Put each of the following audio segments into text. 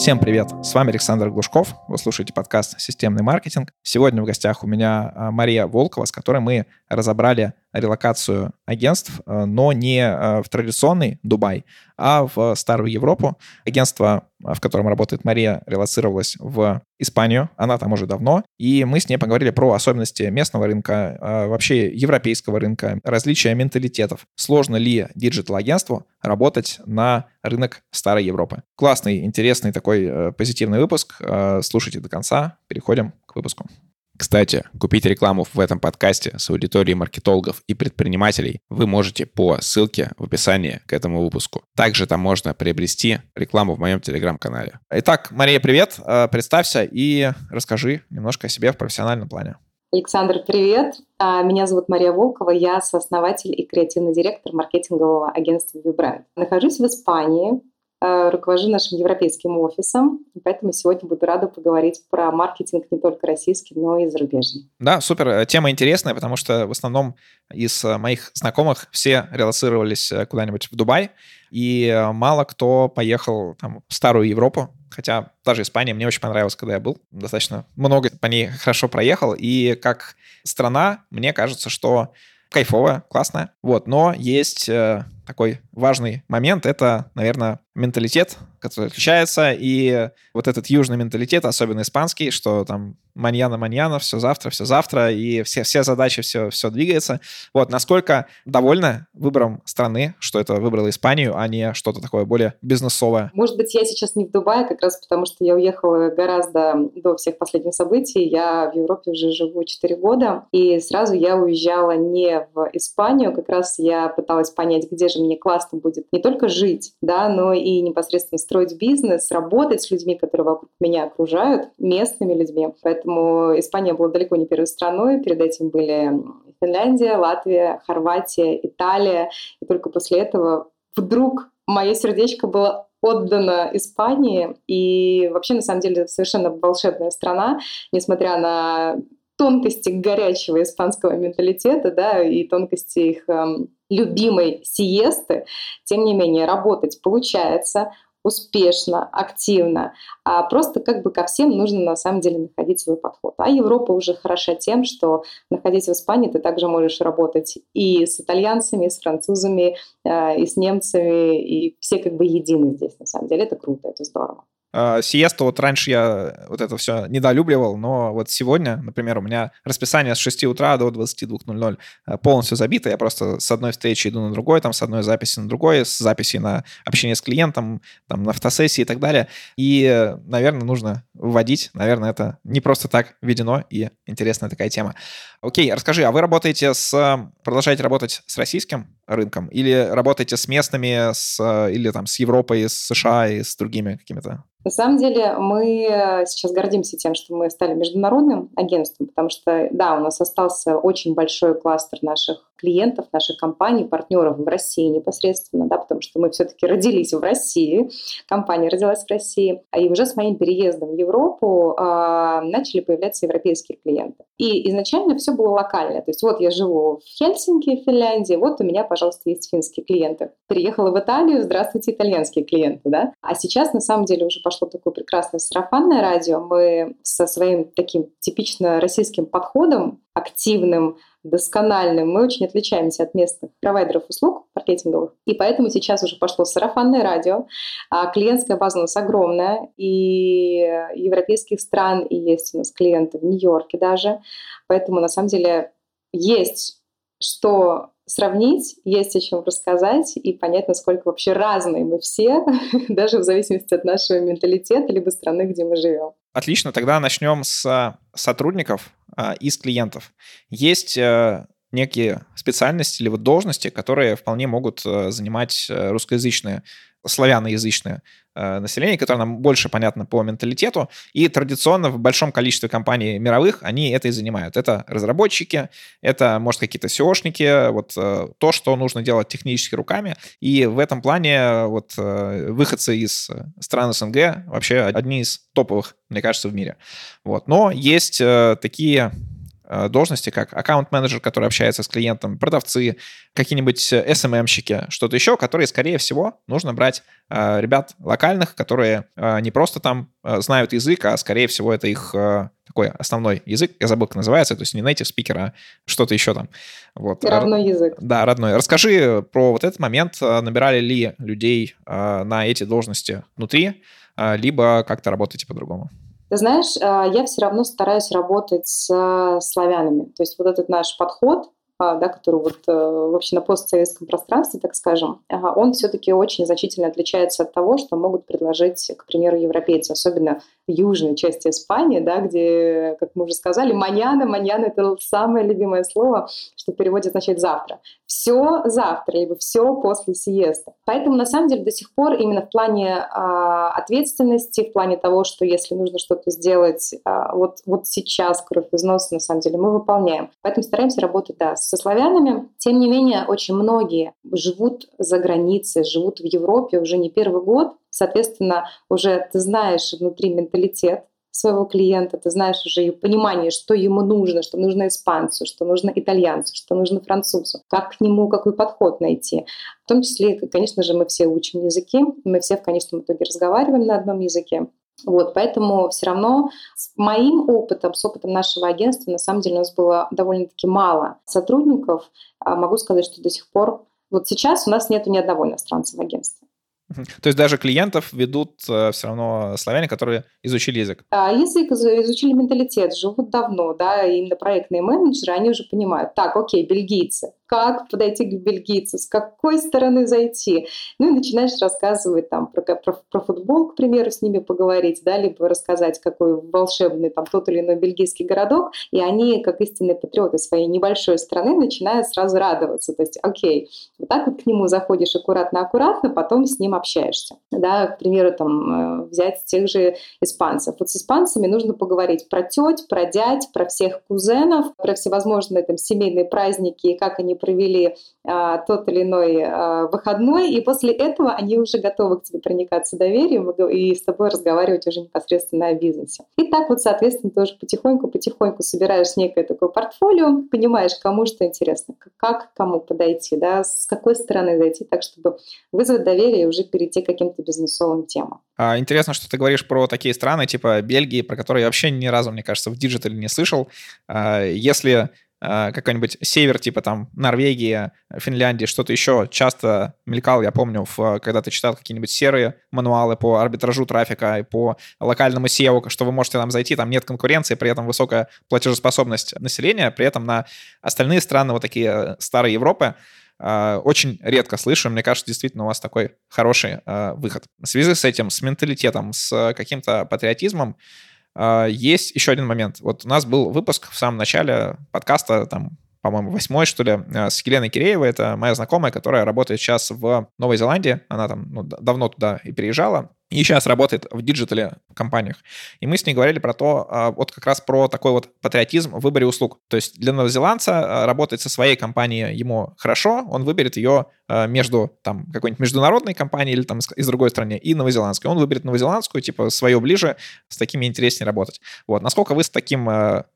Всем привет! С вами Александр Глушков. Вы слушаете подкаст «Системный маркетинг». Сегодня в гостях у меня а, Мария Волкова, с которой мы разобрали релокацию агентств, э, но не э, в традиционный Дубай, а в Старую Европу. Агентство, э, в котором работает Мария, релоцировалось в Испанию. Она там уже давно. И мы с ней поговорили про особенности местного рынка, вообще европейского рынка, различия менталитетов. Сложно ли digital-агентству работать на рынок Старой Европы? Классный, интересный такой позитивный выпуск. Слушайте до конца. Переходим к выпуску. Кстати, купить рекламу в этом подкасте с аудиторией маркетологов и предпринимателей вы можете по ссылке в описании к этому выпуску. Также там можно приобрести рекламу в моем телеграм-канале. Итак, Мария, привет. Э, представься и расскажи немножко о себе в профессиональном плане. Александр, привет. А, меня зовут Мария Волкова, я сооснователь и креативный директор маркетингового агентства ViewBrand. Нахожусь в Испании, руковожу нашим европейским офисом, поэтому сегодня буду рада поговорить про маркетинг не только российский, но и зарубежный. Да, супер. Э, тема интересная, потому что в основном из э, моих знакомых все релацировались куда-нибудь в Дубай, и мало кто поехал там, в Старую Европу, хотя даже Испания мне очень понравилась, когда я был. Достаточно много по ней хорошо проехал, и как страна, мне кажется, что кайфовая, классная. Вот, но есть такой важный момент — это, наверное, менталитет, который отличается, и вот этот южный менталитет, особенно испанский, что там маньяна-маньяна, все завтра, все завтра, и все, все задачи, все, все двигается. Вот, насколько довольна выбором страны, что это выбрала Испанию, а не что-то такое более бизнесовое? Может быть, я сейчас не в Дубае, как раз потому, что я уехала гораздо до всех последних событий. Я в Европе уже живу 4 года, и сразу я уезжала не в Испанию, как раз я пыталась понять, где же мне классно будет не только жить, да, но и непосредственно строить бизнес, работать с людьми, которые вокруг меня окружают, местными людьми. Поэтому Испания была далеко не первой страной. Перед этим были Финляндия, Латвия, Хорватия, Италия. И только после этого вдруг мое сердечко было отдано Испании. И вообще, на самом деле, совершенно волшебная страна, несмотря на тонкости горячего испанского менталитета, да, и тонкости их эм, любимой сиесты, тем не менее работать получается успешно, активно. А просто как бы ко всем нужно на самом деле находить свой подход. А Европа уже хороша тем, что находясь в Испании, ты также можешь работать и с итальянцами, и с французами, э, и с немцами, и все как бы едины здесь на самом деле. Это круто, это здорово. А, сиесту вот раньше я вот это все недолюбливал, но вот сегодня, например, у меня расписание с 6 утра до 22.00 э, полностью забито. Я просто с одной встречи иду на другой, там с одной записи на другой, с записи на общение с клиентом, там на фотосессии и так далее. И, наверное, нужно вводить. Наверное, это не просто так введено, и интересная такая тема. Окей, расскажи, а вы работаете с... Продолжаете работать с российским рынком? Или работаете с местными, с, или там с Европой, с США и с другими какими-то на самом деле мы э, сейчас гордимся тем, что мы стали международным агентством, потому что, да, у нас остался очень большой кластер наших клиентов, наших компаний, партнеров в России непосредственно, да, потому что мы все-таки родились в России, компания родилась в России, а и уже с моим переездом в Европу э, начали появляться европейские клиенты. И изначально все было локально, то есть вот я живу в Хельсинки, в Финляндии, вот у меня, пожалуйста, есть финские клиенты. Переехала в Италию, здравствуйте, итальянские клиенты, да. А сейчас, на самом деле, уже пошло такое прекрасное сарафанное радио. Мы со своим таким типично российским подходом, активным, доскональным, мы очень отличаемся от местных провайдеров услуг маркетинговых. И поэтому сейчас уже пошло сарафанное радио. А клиентская база у нас огромная, и европейских стран, и есть у нас клиенты в Нью-Йорке даже. Поэтому на самом деле есть что сравнить, есть о чем рассказать и понять, насколько вообще разные мы все, даже в зависимости от нашего менталитета либо страны, где мы живем. Отлично, тогда начнем с сотрудников а, и с клиентов. Есть э, некие специальности или вот должности, которые вполне могут э, занимать э, русскоязычные славяноязычное э, население, которое нам больше понятно по менталитету, и традиционно в большом количестве компаний мировых они это и занимают. Это разработчики, это, может, какие-то SEOшники, вот э, то, что нужно делать технически руками, и в этом плане вот э, выходцы из стран СНГ вообще одни из топовых, мне кажется, в мире. Вот. Но есть такие должности, как аккаунт-менеджер, который общается с клиентом, продавцы, какие-нибудь SMM-щики, что-то еще, которые, скорее всего, нужно брать э, ребят локальных, которые э, не просто там э, знают язык, а, скорее всего, это их э, такой основной язык, я забыл, как называется, то есть не native speaker, а что-то еще там. Вот. Родной язык. Да, родной. Расскажи про вот этот момент, э, набирали ли людей э, на эти должности внутри, э, либо как-то работаете по-другому? Ты знаешь, я все равно стараюсь работать с славянами. То есть вот этот наш подход, а, да, который вот э, вообще на постсоветском пространстве, так скажем, он все-таки очень значительно отличается от того, что могут предложить, к примеру, европейцы, особенно в южной части Испании, да, где, как мы уже сказали, маньяна, маньяна — это самое любимое слово, что в переводе «завтра». Все завтра, либо все после сиеста. Поэтому, на самом деле, до сих пор именно в плане э, ответственности, в плане того, что если нужно что-то сделать э, вот, вот сейчас, кровь из носа, на самом деле, мы выполняем. Поэтому стараемся работать, да, с со славянами. Тем не менее, очень многие живут за границей, живут в Европе уже не первый год. Соответственно, уже ты знаешь внутри менталитет своего клиента, ты знаешь уже понимание, что ему нужно, что нужно испанцу, что нужно итальянцу, что нужно французу, как к нему какой подход найти. В том числе, конечно же, мы все учим языки, мы все в конечном итоге разговариваем на одном языке. Вот, поэтому все равно с моим опытом, с опытом нашего агентства, на самом деле у нас было довольно-таки мало сотрудников. А могу сказать, что до сих пор, вот сейчас у нас нет ни одного иностранца в агентстве. То есть даже клиентов ведут э, все равно славяне, которые изучили язык? А, язык, изучили менталитет, живут давно, да, именно проектные менеджеры, они уже понимают, так, окей, бельгийцы, как подойти к бельгийцу, с какой стороны зайти. Ну и начинаешь рассказывать там про, про, про футбол, к примеру, с ними поговорить, да, либо рассказать, какой волшебный там тот или иной бельгийский городок, и они, как истинные патриоты своей небольшой страны, начинают сразу радоваться. То есть, окей, вот так вот к нему заходишь аккуратно-аккуратно, потом с ним общаешься. Да, к примеру, там, э, взять тех же испанцев. Вот с испанцами нужно поговорить про теть, про дядь, про всех кузенов, про всевозможные там семейные праздники и как они провели а, тот или иной а, выходной, и после этого они уже готовы к тебе проникаться доверием и с тобой разговаривать уже непосредственно о бизнесе. И так вот, соответственно, тоже потихоньку-потихоньку собираешь некое такое портфолио, понимаешь, кому что интересно, как кому подойти, да, с какой стороны зайти, так чтобы вызвать доверие и уже перейти к каким-то бизнесовым темам. А, интересно, что ты говоришь про такие страны, типа Бельгии, про которые я вообще ни разу, мне кажется, в диджитале не слышал. А, если Э, какой-нибудь север, типа там Норвегия, Финляндия, что-то еще часто мелькал, я помню, в, когда ты читал какие-нибудь серые мануалы по арбитражу трафика и по локальному SEO, что вы можете там зайти, там нет конкуренции, при этом высокая платежеспособность населения, при этом на остальные страны, вот такие э, старые Европы, очень редко слышу. Мне кажется, действительно у вас такой хороший выход. В связи с этим, с менталитетом, с каким-то патриотизмом, а, есть еще один момент. Вот у нас был выпуск в самом начале подкаста, там, по-моему, восьмой, что ли, а, с Еленой Киреевой. Это моя знакомая, которая работает сейчас в Новой Зеландии. Она там ну, давно туда и переезжала и сейчас работает в digital компаниях. И мы с ней говорили про то, а, вот как раз про такой вот патриотизм в выборе услуг. То есть для новозеландца а, работать со своей компанией ему хорошо, он выберет ее а, между там какой-нибудь международной компанией или там из другой страны и новозеландской. Он выберет новозеландскую, типа свое ближе, с такими интереснее работать. Вот. Насколько вы с таким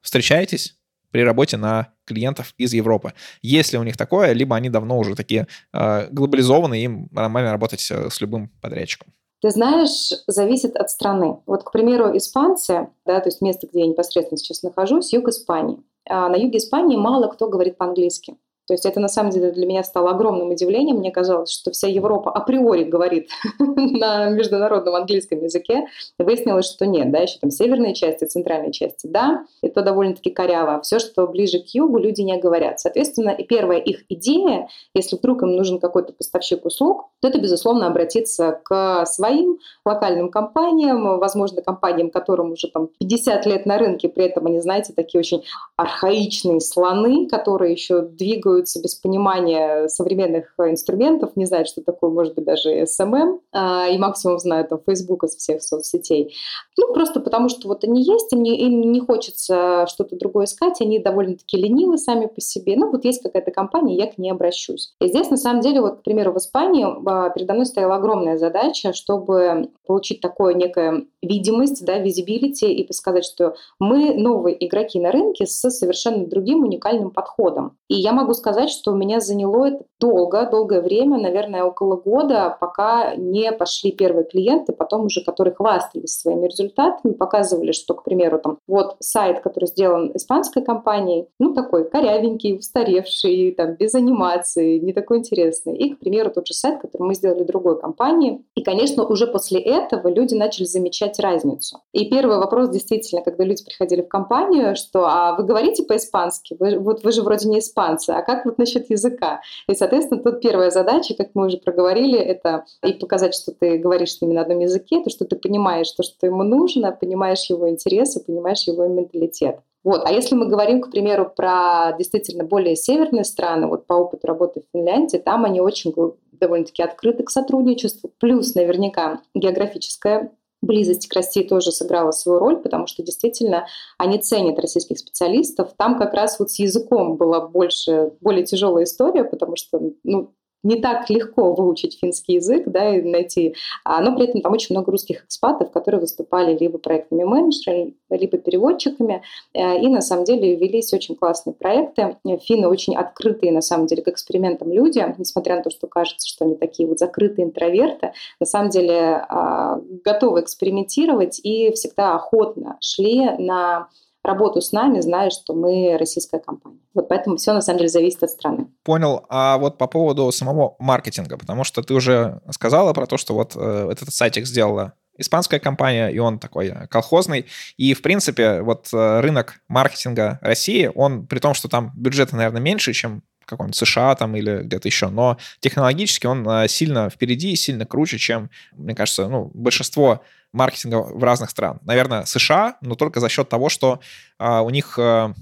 встречаетесь? При работе на клиентов из Европы. Если у них такое, либо они давно уже такие э, глобализованные, им нормально работать э, с любым подрядчиком. Ты знаешь, зависит от страны. Вот, к примеру, испанцы, да, то есть место, где я непосредственно сейчас нахожусь, юг Испании. А на юге Испании мало кто говорит по-английски. То есть это на самом деле для меня стало огромным удивлением. Мне казалось, что вся Европа априори говорит на международном английском языке. Выяснилось, что нет, да, еще там северные части, центральные части, да, и то довольно-таки коряво. Все, что ближе к югу, люди не говорят. Соответственно, первая их идея, если вдруг им нужен какой-то поставщик услуг, то это, безусловно, обратиться к своим локальным компаниям, возможно, компаниям, которым уже там 50 лет на рынке, при этом они, знаете, такие очень архаичные слоны, которые еще двигают двигаются без понимания современных инструментов, не знают, что такое, может быть, даже SMM, а, и максимум знают там Facebook из всех соцсетей. Ну, просто потому что вот они есть, им не, им не хочется что-то другое искать, они довольно-таки ленивы сами по себе. Ну, вот есть какая-то компания, я к ней обращусь. И здесь, на самом деле, вот, к примеру, в Испании а, передо мной стояла огромная задача, чтобы получить такое некое видимость, да, visibility и сказать, что мы новые игроки на рынке с совершенно другим уникальным подходом. И я могу сказать, что у меня заняло это долго, долгое время, наверное, около года, пока не пошли первые клиенты, потом уже которые хвастались своими результатами, показывали, что, к примеру, там, вот сайт, который сделан испанской компанией, ну, такой корявенький, устаревший, там, без анимации, не такой интересный. И, к примеру, тот же сайт, который мы сделали другой компании. И, конечно, уже после этого люди начали замечать разницу. И первый вопрос действительно, когда люди приходили в компанию, что «а вы говорите по-испански? Вы, вот вы же вроде не испанцы, а как вот насчет языка?» И, соответственно, тут первая задача, как мы уже проговорили, это и показать, что ты говоришь с ними на одном языке, то, что ты понимаешь то, что ему нужно, понимаешь его интересы, понимаешь его менталитет. Вот. А если мы говорим, к примеру, про действительно более северные страны, вот по опыту работы в Финляндии, там они очень довольно-таки открыты к сотрудничеству, плюс наверняка географическая близость к России тоже сыграла свою роль, потому что действительно они ценят российских специалистов. Там как раз вот с языком была больше, более тяжелая история, потому что ну, не так легко выучить финский язык, да, и найти. А, но при этом там очень много русских экспатов, которые выступали либо проектными менеджерами, либо переводчиками, э, и на самом деле велись очень классные проекты. Финны очень открытые, на самом деле, к экспериментам люди, несмотря на то, что кажется, что они такие вот закрытые интроверты, на самом деле а, готовы экспериментировать и всегда охотно шли на работу с нами, зная, что мы российская компания. Вот поэтому все на самом деле зависит от страны. Понял. А вот по поводу самого маркетинга, потому что ты уже сказала про то, что вот э, этот сайтик сделала испанская компания, и он такой э, колхозный. И, в принципе, вот э, рынок маркетинга России, он, при том, что там бюджеты, наверное, меньше, чем каком-нибудь США там или где-то еще, но технологически он э, сильно впереди и сильно круче, чем, мне кажется, ну, большинство маркетинга в разных странах. Наверное, США, но только за счет того, что а, у них а,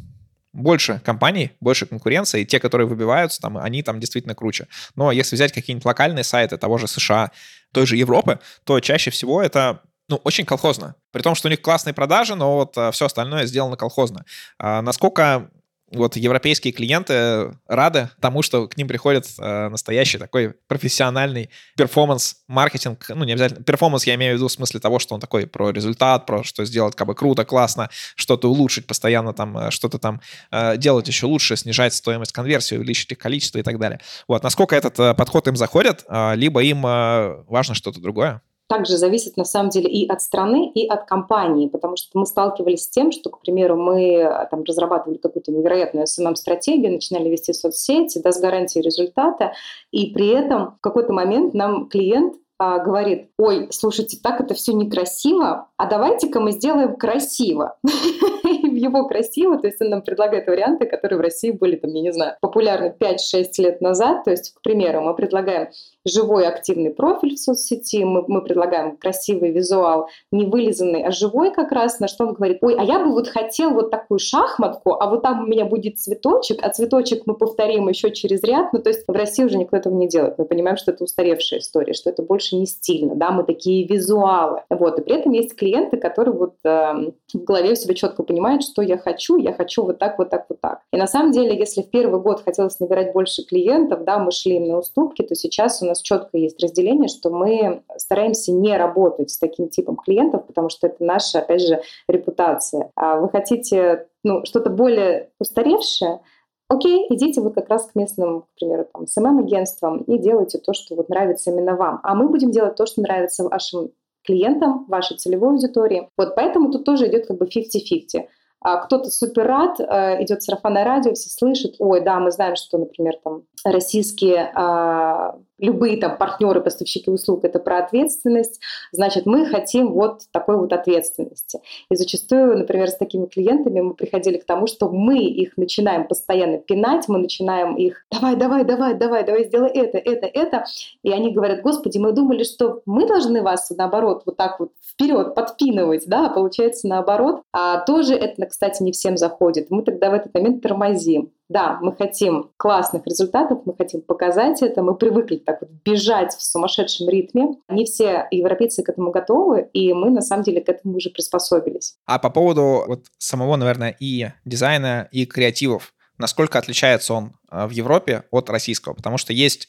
больше компаний, больше конкуренции, и те, которые выбиваются, там, они там действительно круче. Но если взять какие-нибудь локальные сайты того же США, той же Европы, то чаще всего это ну, очень колхозно. При том, что у них классные продажи, но вот а, все остальное сделано колхозно. А насколько вот европейские клиенты рады тому, что к ним приходит э, настоящий такой профессиональный performance-маркетинг. Ну, не обязательно. Performance я имею в виду в смысле того, что он такой про результат, про что сделать как бы круто, классно, что-то улучшить постоянно там, э, что-то там э, делать еще лучше, снижать стоимость конверсии, увеличить их количество и так далее. Вот, насколько этот э, подход им заходит, э, либо им э, важно что-то другое? Также зависит на самом деле и от страны, и от компании, потому что мы сталкивались с тем, что, к примеру, мы э, там разрабатывали какую-то невероятную SMM-стратегию, начинали вести соцсети, да, с гарантией результата, и при этом в какой-то момент нам клиент а, говорит, ой, слушайте, так это все некрасиво, а давайте-ка мы сделаем красиво. В его красиво, то есть он нам предлагает варианты, которые в России были, там, я не знаю, популярны 5-6 лет назад. То есть, к примеру, мы предлагаем живой активный профиль в соцсети, мы, мы предлагаем красивый визуал, не вылизанный, а живой как раз, на что он говорит, ой, а я бы вот хотел вот такую шахматку, а вот там у меня будет цветочек, а цветочек мы повторим еще через ряд, ну то есть в России уже никто этого не делает, мы понимаем, что это устаревшая история, что это больше не стильно, да, мы такие визуалы, вот, и при этом есть клиенты, которые вот э, в голове у себя четко понимают, что я хочу, я хочу вот так, вот так, вот так. И на самом деле, если в первый год хотелось набирать больше клиентов, да, мы шли им на уступки, то сейчас у нас нас четко есть разделение, что мы стараемся не работать с таким типом клиентов, потому что это наша, опять же, репутация. А вы хотите ну, что-то более устаревшее, окей, идите вот как раз к местным, к примеру, там, СММ-агентствам и делайте то, что вот нравится именно вам. А мы будем делать то, что нравится вашим клиентам, вашей целевой аудитории. Вот поэтому тут тоже идет как бы 50-50. А кто-то супер рад, э, идет сарафанное радио, все слышат, ой, да, мы знаем, что, например, там российские а, любые там партнеры, поставщики услуг, это про ответственность, значит, мы хотим вот такой вот ответственности. И зачастую, например, с такими клиентами мы приходили к тому, что мы их начинаем постоянно пинать, мы начинаем их «давай, давай, давай, давай, давай, сделай это, это, это». И они говорят, господи, мы думали, что мы должны вас, наоборот, вот так вот вперед подпинывать, да, а получается наоборот. А тоже это, кстати, не всем заходит. Мы тогда в этот момент тормозим. Да, мы хотим классных результатов, мы хотим показать это, мы привыкли так вот бежать в сумасшедшем ритме. Не все европейцы к этому готовы, и мы на самом деле к этому уже приспособились. А по поводу вот самого, наверное, и дизайна, и креативов, насколько отличается он э, в Европе от российского? Потому что есть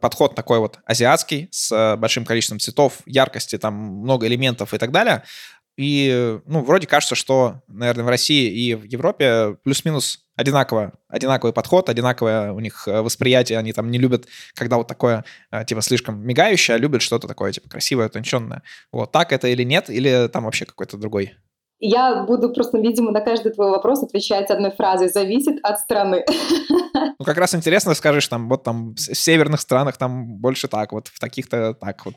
подход такой вот азиатский с э, большим количеством цветов, яркости, там много элементов и так далее. И, ну, вроде кажется, что, наверное, в России и в Европе плюс-минус одинаково, одинаковый подход, одинаковое у них э, восприятие. Они там не любят, когда вот такое, э, типа, слишком мигающее, а любят что-то такое, типа, красивое, утонченное. Вот так это или нет, или там вообще какой-то другой? Я буду просто, видимо, на каждый твой вопрос отвечать одной фразой. Зависит от страны. Ну, как раз интересно, скажешь, там, вот там в северных странах там больше так, вот в таких-то так вот.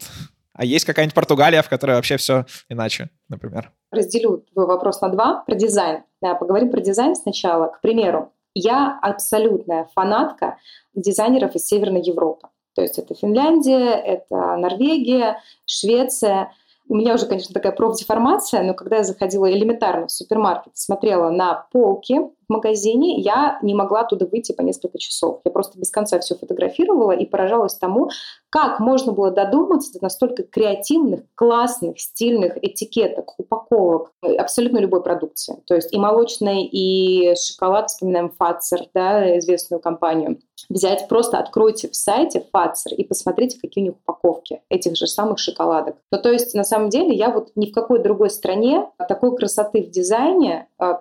А есть какая-нибудь Португалия, в которой вообще все иначе, например? Разделю твой вопрос на два. Про дизайн. Да, поговорим про дизайн сначала. К примеру, я абсолютная фанатка дизайнеров из Северной Европы. То есть это Финляндия, это Норвегия, Швеция – у меня уже, конечно, такая профдеформация, но когда я заходила элементарно в супермаркет, смотрела на полки в магазине, я не могла оттуда выйти по несколько часов. Я просто без конца все фотографировала и поражалась тому, как можно было додуматься до настолько креативных, классных, стильных этикеток, упаковок абсолютно любой продукции. То есть и молочной, и шоколад, вспоминаем Фацер, да, известную компанию, взять, просто откройте в сайте Фацер и посмотрите, какие у них упаковки этих же самых шоколадок. Ну, то есть, на самом деле, я вот ни в какой другой стране такой красоты в дизайне, а,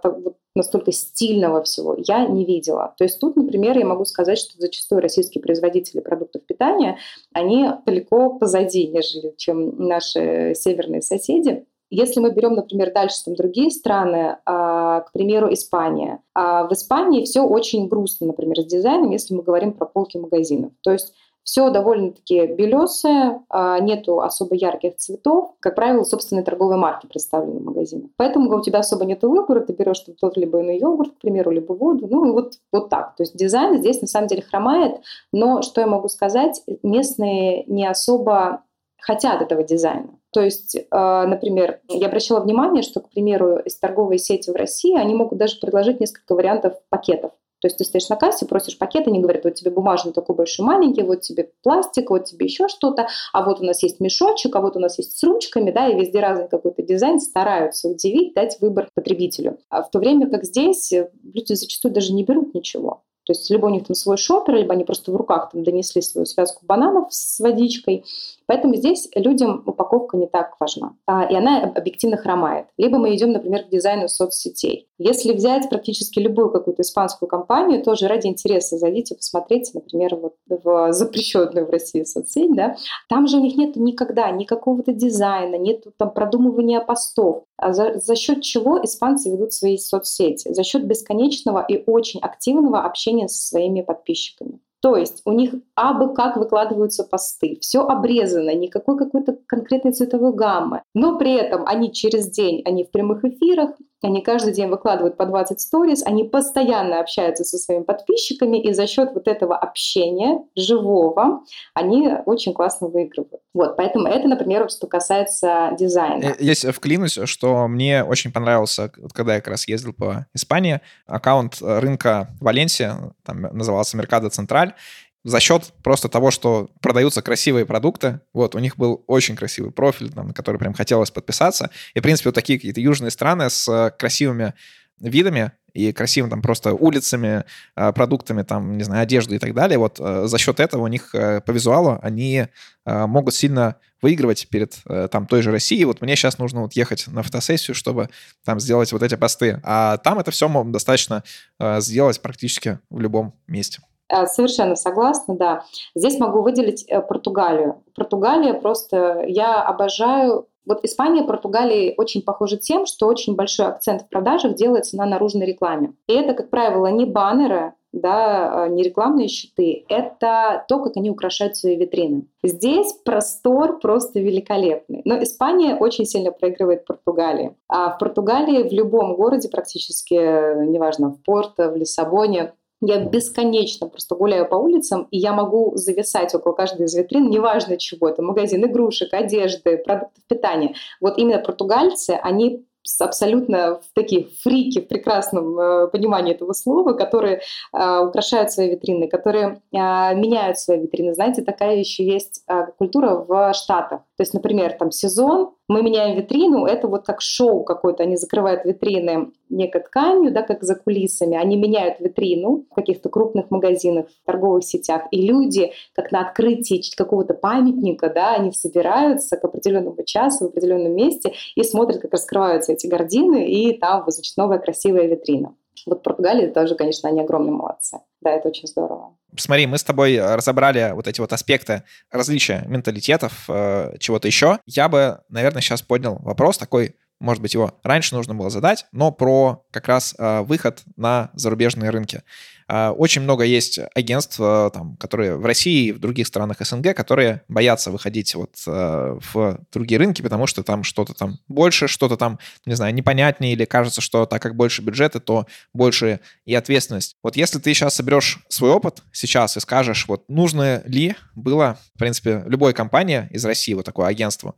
настолько стильного всего я не видела. То есть тут, например, я могу сказать, что зачастую российские производители продуктов питания, они далеко позади, нежели чем наши северные соседи. Если мы берем, например, дальше там другие страны, а, к примеру, Испания. А в Испании все очень грустно, например, с дизайном, если мы говорим про полки магазинов. То есть все довольно-таки белесое, а, нету особо ярких цветов. Как правило, собственные торговые марки представлены в магазинах. Поэтому у тебя особо нет выбора, ты берешь тот либо иной йогурт, к примеру, либо воду. Ну, вот, вот так. То есть дизайн здесь на самом деле хромает. Но что я могу сказать, местные не особо хотят этого дизайна. То есть, а, например, я обращала внимание, что, к примеру, из торговой сети в России они могут даже предложить несколько вариантов пакетов. То есть ты стоишь на кассе, просишь пакет, они говорят, вот тебе бумажный такой большой маленький, вот тебе пластик, вот тебе еще что-то, а вот у нас есть мешочек, а вот у нас есть с ручками, да, и везде разный какой-то дизайн, стараются удивить, дать выбор потребителю. А в то время как здесь люди зачастую даже не берут ничего. То есть либо у них там свой шопер, либо они просто в руках там донесли свою связку бананов с водичкой. Поэтому здесь людям упаковка не так важна. А, и она объективно хромает. Либо мы идем, например, к дизайну соцсетей. Если взять практически любую какую-то испанскую компанию, тоже ради интереса зайдите, посмотрите, например, вот в запрещенную в России соцсеть, да, там же у них нет никогда ни какого-то дизайна, нет там продумывания постов. А за, за счет чего испанцы ведут свои соцсети? За счет бесконечного и очень активного общения со своими подписчиками. То есть у них абы как выкладываются посты, все обрезано, никакой какой-то конкретной цветовой гаммы. Но при этом они через день, они в прямых эфирах, они каждый день выкладывают по 20 сториз, они постоянно общаются со своими подписчиками, и за счет вот этого общения живого они очень классно выигрывают. Вот, поэтому это, например, что касается дизайна. Если вклинусь, что мне очень понравился, когда я как раз ездил по Испании, аккаунт рынка Валенсия, там назывался Меркадо Централь, за счет просто того, что продаются красивые продукты. Вот, у них был очень красивый профиль, там, на который прям хотелось подписаться. И, в принципе, вот такие какие-то южные страны с э, красивыми видами и красивыми там просто улицами, э, продуктами, там, не знаю, одеждой и так далее. Вот э, за счет этого у них по визуалу они могут сильно выигрывать перед там той же Россией. Вот мне сейчас нужно вот ехать на фотосессию, чтобы там сделать вот эти посты. А там это все достаточно сделать практически в любом месте. Э, совершенно согласна, да. Здесь могу выделить э, Португалию. Португалия просто, я обожаю вот Испания и Португалия очень похожи тем, что очень большой акцент в продажах делается на наружной рекламе. И это, как правило, не баннеры, да, не рекламные щиты, это то, как они украшают свои витрины. Здесь простор просто великолепный. Но Испания очень сильно проигрывает Португалии. А в Португалии в любом городе практически, неважно, в Порто, в Лиссабоне, я бесконечно просто гуляю по улицам, и я могу зависать около каждой из витрин, неважно чего, это магазин игрушек, одежды, продуктов питания. Вот именно португальцы, они абсолютно в такие фрики в прекрасном э, понимании этого слова, которые э, украшают свои витрины, которые э, меняют свои витрины. Знаете, такая еще есть э, культура в Штатах. То есть, например, там сезон, мы меняем витрину, это вот как шоу какое-то, они закрывают витрины некой тканью, да, как за кулисами, они меняют витрину в каких-то крупных магазинах, в торговых сетях, и люди, как на открытии какого-то памятника, да, они собираются к определенному часу в определенном месте и смотрят, как раскрываются эти гардины, и там значит, новая красивая витрина. Вот Португалия тоже, конечно, они огромные молодцы. Да, это очень здорово. Смотри, мы с тобой разобрали вот эти вот аспекты различия менталитетов, э, чего-то еще. Я бы, наверное, сейчас поднял вопрос такой, может быть, его раньше нужно было задать, но про как раз э, выход на зарубежные рынки. Э, очень много есть агентств, э, там, которые в России и в других странах СНГ, которые боятся выходить вот в другие рынки, потому что там что-то там больше, что-то там, не знаю, непонятнее, или кажется, что так как больше бюджета, то больше и ответственность. Вот если ты сейчас соберешь свой опыт сейчас и скажешь, вот нужно ли было, в принципе, любой компании из России, вот такое агентство,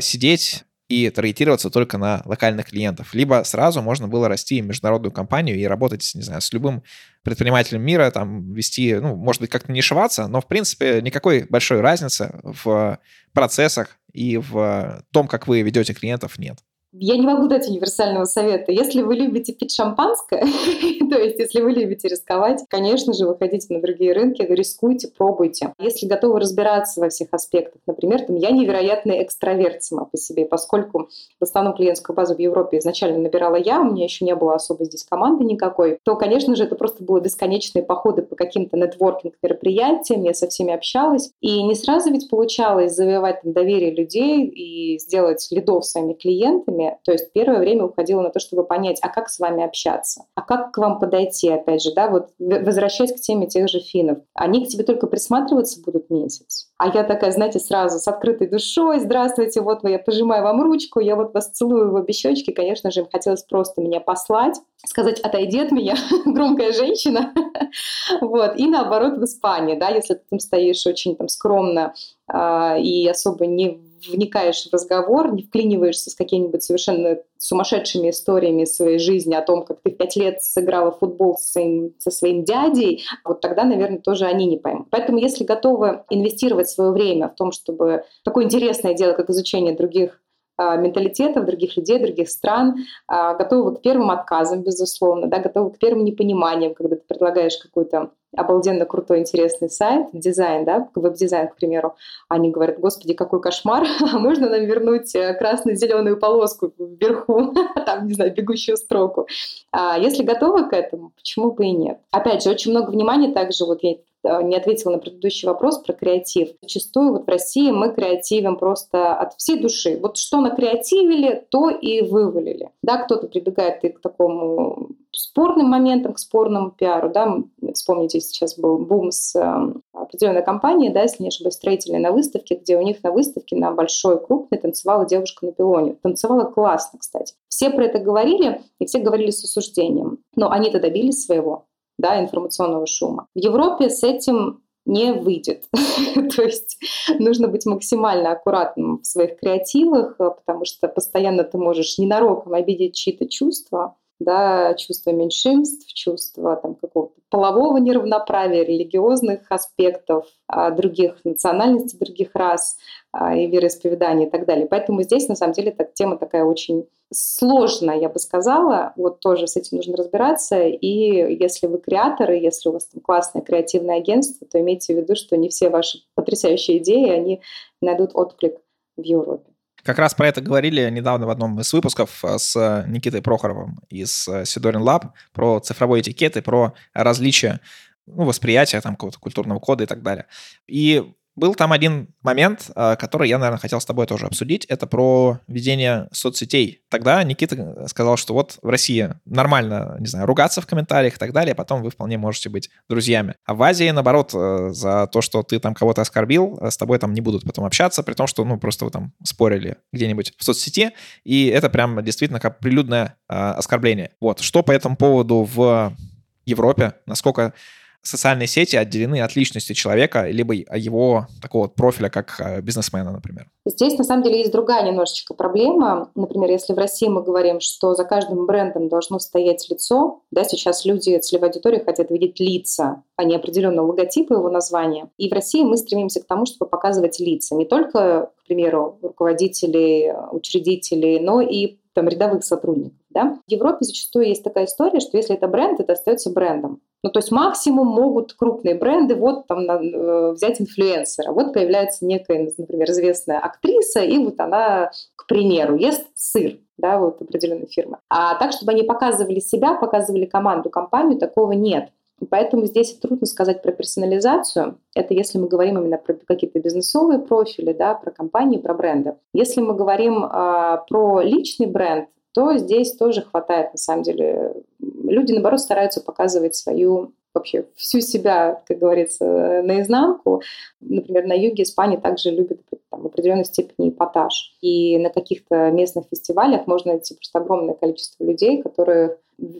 сидеть и таргетироваться только на локальных клиентов. Либо сразу можно было расти международную компанию и работать, не знаю, с любым предпринимателем мира, там, вести, ну, может быть, как-то не шиваться, но, в принципе, никакой большой разницы в процессах и в том, как вы ведете клиентов, нет я не могу дать универсального совета. Если вы любите пить шампанское, то есть если вы любите рисковать, конечно же, выходите на другие рынки, рискуйте, пробуйте. Если готовы разбираться во всех аспектах, например, там, я невероятный экстраверт сама по себе, поскольку в основном клиентскую базу в Европе изначально набирала я, у меня еще не было особо здесь команды никакой, то, конечно же, это просто было бесконечные походы по каким-то нетворкинг-мероприятиям, я со всеми общалась, и не сразу ведь получалось завоевать там, доверие людей и сделать лидов своими клиентами, время, то есть первое время уходило на то, чтобы понять, а как с вами общаться, а как к вам подойти, опять же, да, вот возвращаясь к теме тех же финнов. Они к тебе только присматриваться будут месяц. А я такая, знаете, сразу с открытой душой, здравствуйте, вот я пожимаю вам ручку, я вот вас целую в обе щечки. Конечно же, им хотелось просто меня послать, сказать, отойди от меня, громкая женщина. вот. И наоборот в Испании, да, если ты там стоишь очень там скромно э, и особо не вникаешь в разговор, не вклиниваешься с какими-нибудь совершенно сумасшедшими историями своей жизни о том, как ты в пять лет сыграла в футбол со своим, со своим дядей, вот тогда, наверное, тоже они не поймут. Поэтому если готовы инвестировать свое время в том, чтобы такое интересное дело, как изучение других а, менталитетов, других людей, других стран, а, готовы к первым отказам, безусловно, да, готовы к первым непониманиям, когда ты предлагаешь какую-то обалденно крутой, интересный сайт, дизайн, да, веб-дизайн, к примеру, они говорят, господи, какой кошмар, а можно нам вернуть э, красно-зеленую полоску вверху, там, не знаю, бегущую строку. А если готовы к этому, почему бы и нет? Опять же, очень много внимания также, вот я не ответила на предыдущий вопрос про креатив. Зачастую вот в России мы креативим просто от всей души. Вот что накреативили, то и вывалили. Да, кто-то прибегает и к такому спорным моментам, к спорному пиару. Да. Вспомните, сейчас был бум с э, определенной компанией, да, если не ошибаюсь, строительной на выставке, где у них на выставке на большой, крупной танцевала девушка на пилоне. Танцевала классно, кстати. Все про это говорили, и все говорили с осуждением. Но они-то добились своего, да, информационного шума. В Европе с этим не выйдет. То есть нужно быть максимально аккуратным в своих креативах, э, потому что постоянно ты можешь ненароком обидеть чьи-то чувства, да, чувство меньшинств, чувство там, какого-то полового неравноправия, религиозных аспектов, а, других национальностей, других рас а, и вероисповеданий и так далее. Поэтому здесь, на самом деле, так, тема такая очень сложная, я бы сказала. Вот тоже с этим нужно разбираться. И если вы креаторы, если у вас там классное креативное агентство, то имейте в виду, что не все ваши потрясающие идеи, они найдут отклик в Европе. Как раз про это говорили недавно в одном из выпусков э, с Никитой Прохоровым из Сидорин Lab про цифровой этикет и про различия ну, восприятия там какого-то культурного кода и так далее. И Был там один момент, а, который я, наверное, хотел с тобой тоже обсудить. Это про ведение соцсетей. Тогда Никита сказал, что вот в России нормально, не знаю, ругаться в комментариях и так далее, потом вы вполне можете быть друзьями. А в Азии, наоборот, э, за то, что ты там кого-то оскорбил, э, с тобой там не будут потом общаться, при том, что, ну, просто вы там спорили где-нибудь в соцсети, и это прям действительно как прилюдное э, оскорбление. Вот. Что по этому поводу в Европе? Насколько социальные сети отделены от личности человека, либо его такого вот профиля, как э, бизнесмена, например? Здесь, на самом деле, есть другая немножечко проблема. Например, если в России мы говорим, что за каждым брендом должно стоять лицо, да, сейчас люди, целевой аудитории хотят видеть лица, а не определенного логотипа его названия. И в России мы стремимся к тому, чтобы показывать лица. Не только, к примеру, руководителей, учредителей, но и там, рядовых сотрудников. Да? В Европе зачастую есть такая история, что если это бренд, это остается брендом. Ну, то есть максимум могут крупные бренды вот там э, взять инфлюенсера. Вот появляется некая, например, известная актриса, и вот она, к примеру, ест сыр, да, вот определенной фирмы. А так, чтобы они показывали себя, показывали команду, компанию, такого нет. Поэтому здесь трудно сказать про персонализацию. Это если мы говорим именно про какие-то бизнесовые профили, да, про компании, про бренды. Если мы говорим э, про личный бренд, то здесь тоже хватает, на самом деле. Люди, наоборот, стараются показывать свою вообще всю себя, как говорится, наизнанку. Например, на юге Испании также любят там, в определенной степени эпатаж. И на каких-то местных фестивалях можно найти просто огромное количество людей, которые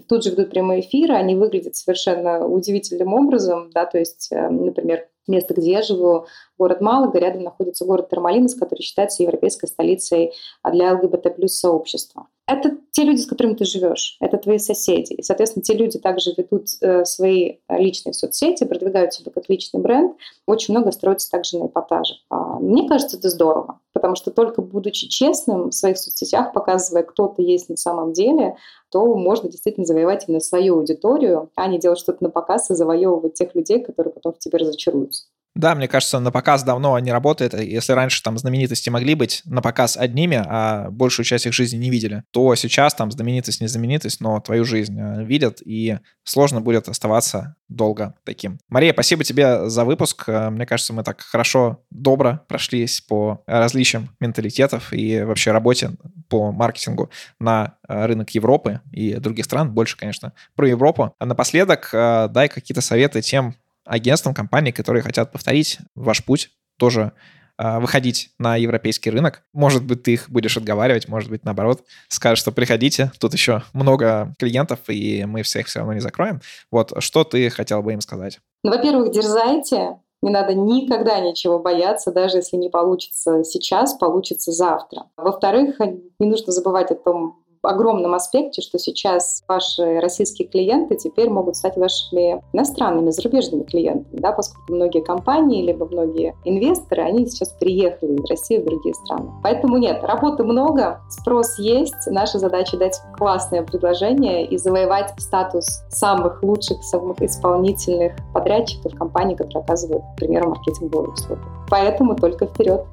тут же ведут прямые эфиры, они выглядят совершенно удивительным образом, да, то есть, э, например, место, где я живу, город Малага, рядом находится город Термалинос, который считается европейской столицей для ЛГБТ плюс сообщества. Это те люди, с которыми ты живешь, это твои соседи. И, соответственно, те люди также ведут э, свои личные соцсети, продвигают себя как личный бренд. Очень много строится также на эпатаже. А, мне кажется, это здорово, потому что только будучи честным в своих соцсетях, показывая, кто ты есть на самом деле, то можно действительно завоевать именно свою аудиторию, а не делать что-то на показ и завоевывать тех людей, которые потом в тебе разочаруются. Да, мне кажется, на показ давно не работает. Если раньше там знаменитости могли быть на показ одними, а большую часть их жизни не видели, то сейчас там знаменитость не знаменитость, но твою жизнь э, видят, и сложно будет оставаться долго таким. Мария, спасибо тебе за выпуск. Э, мне кажется, мы так хорошо, добро прошлись по различиям менталитетов и вообще работе по маркетингу на э, рынок Европы и других стран. Больше, конечно, про Европу. А напоследок дай какие-то советы тем агентствам, компаниям, которые хотят повторить ваш путь, тоже э, выходить на европейский рынок. Может быть, ты их будешь отговаривать, может быть, наоборот, скажешь, что приходите, тут еще много клиентов, и мы всех все равно не закроем. Вот, что ты хотел бы им сказать? Ну, во-первых, дерзайте, не надо никогда ничего бояться, даже если не получится сейчас, получится завтра. Во-вторых, не нужно забывать о том, огромном аспекте, что сейчас ваши российские клиенты теперь могут стать вашими иностранными, зарубежными клиентами, да, поскольку многие компании, либо многие инвесторы, они сейчас приехали из России в другие страны. Поэтому нет, работы много, спрос есть, наша задача дать классное предложение и завоевать статус самых лучших, самых исполнительных подрядчиков компаний, которые оказывают, к примеру, маркетинговые услуги. Поэтому только вперед!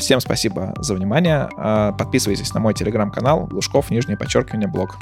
Всем спасибо за внимание. А, подписывайтесь на мой телеграм-канал Глушков, нижнее подчеркивание, блог.